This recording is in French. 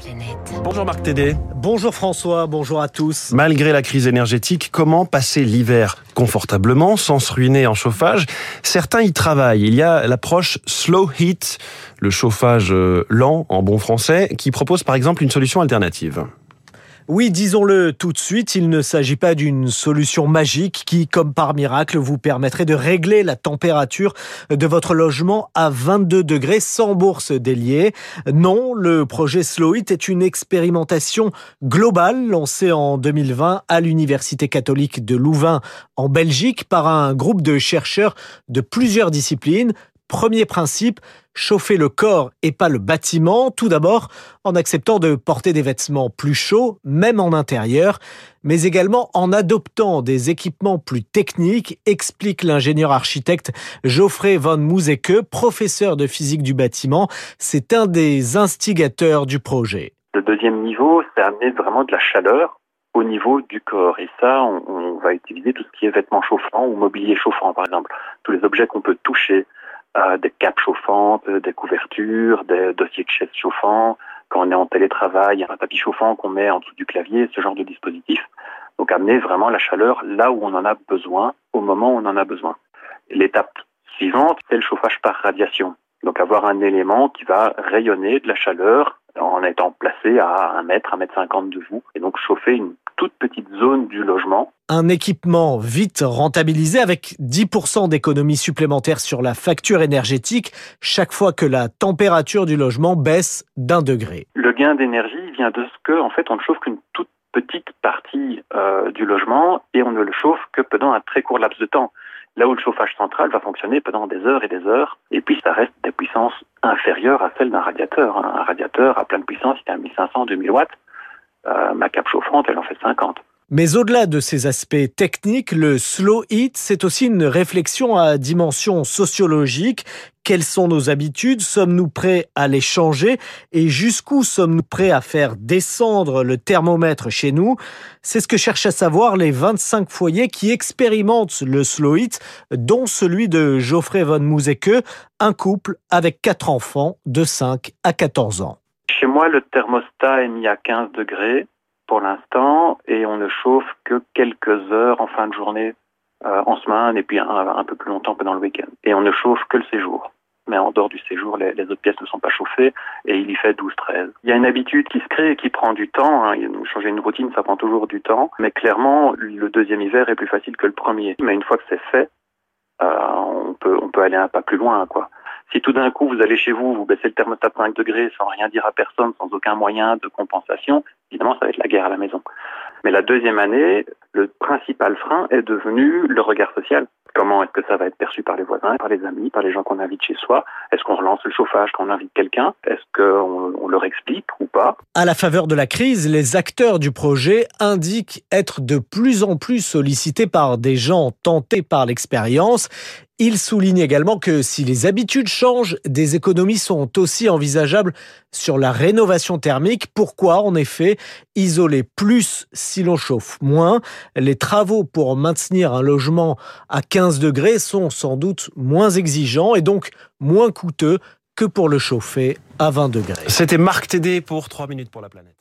planète. Bonjour Marc Tédé. Bonjour François, bonjour à tous. Malgré la crise énergétique, comment passer l'hiver confortablement sans se ruiner en chauffage? Certains y travaillent. Il y a l'approche slow heat, le chauffage euh, lent en bon français, qui propose par exemple une solution alternative. Oui, disons-le tout de suite, il ne s'agit pas d'une solution magique qui, comme par miracle, vous permettrait de régler la température de votre logement à 22 degrés sans bourse déliée. Non, le projet Slow It est une expérimentation globale lancée en 2020 à l'Université catholique de Louvain en Belgique par un groupe de chercheurs de plusieurs disciplines, Premier principe, chauffer le corps et pas le bâtiment, tout d'abord en acceptant de porter des vêtements plus chauds, même en intérieur, mais également en adoptant des équipements plus techniques, explique l'ingénieur architecte Geoffrey von Mouzeke, professeur de physique du bâtiment. C'est un des instigateurs du projet. Le deuxième niveau, c'est amener vraiment de la chaleur au niveau du corps. Et ça, on, on va utiliser tout ce qui est vêtements chauffants ou mobilier chauffant, par exemple. Tous les objets qu'on peut toucher, euh, des capes chauffantes, des couvertures, des dossiers de chaises chauffants. Quand on est en télétravail, un tapis chauffant qu'on met en dessous du clavier, ce genre de dispositif. Donc amener vraiment la chaleur là où on en a besoin, au moment où on en a besoin. L'étape suivante, c'est le chauffage par radiation. Donc avoir un élément qui va rayonner de la chaleur en étant placé à un mètre, un mètre cinquante de vous, et donc chauffer une toute petite zone du logement. Un équipement vite rentabilisé avec 10% d'économie supplémentaire sur la facture énergétique chaque fois que la température du logement baisse d'un degré. Le gain d'énergie vient de ce que, en fait, on ne chauffe qu'une toute petite partie euh, du logement et on ne le chauffe que pendant un très court laps de temps. Là où le chauffage central va fonctionner pendant des heures et des heures, et puis ça reste des puissances inférieures à celles d'un radiateur. Un radiateur à pleine puissance, il est à 1500, 2000 watts. Euh, ma cape chauffante, elle en fait 50. Mais au-delà de ces aspects techniques, le slow heat, c'est aussi une réflexion à dimension sociologique. Quelles sont nos habitudes? Sommes-nous prêts à les changer? Et jusqu'où sommes-nous prêts à faire descendre le thermomètre chez nous? C'est ce que cherchent à savoir les 25 foyers qui expérimentent le slow heat, dont celui de Geoffrey von Mouzeke, un couple avec quatre enfants de 5 à 14 ans. Chez moi, le thermostat est mis à 15 degrés pour l'instant et on ne chauffe que quelques heures en fin de journée euh, en semaine et puis un, peu plus longtemps pendant le week-end. Et on ne chauffe que le séjour. Mais en dehors du séjour, les, les autres pièces ne sont pas chauffées et il y fait 12-13. Il y a une habitude qui se crée et qui prend du temps. Hein. Changer une routine, ça prend toujours du temps. Mais clairement, le deuxième hiver est plus facile que le premier. Mais une fois que c'est fait, euh, on, peut, on peut aller un pas plus loin. quoi. Si tout d'un coup vous allez chez vous, vous baissez le thermostat de 5 degrés sans rien dire à personne, sans aucun moyen de compensation, évidemment ça va être la guerre à la maison. Mais la deuxième année, le principal frein est devenu le regard social. Comment est-ce que ça va être perçu par les voisins, par les amis, par les gens qu'on invite chez soi? Est-ce qu'on relance le chauffage quand on invite quelqu'un? Est-ce qu'on on leur explique ou pas? À la faveur de la crise, les acteurs du projet indiquent être de plus en plus sollicités par des gens tentés par l'expérience il souligne également que si les habitudes changent, des économies sont aussi envisageables sur la rénovation thermique. Pourquoi en effet isoler plus si l'on chauffe moins? Les travaux pour maintenir un logement à 15 degrés sont sans doute moins exigeants et donc moins coûteux que pour le chauffer à 20 degrés. C'était Marc Tédé pour 3 minutes pour la planète.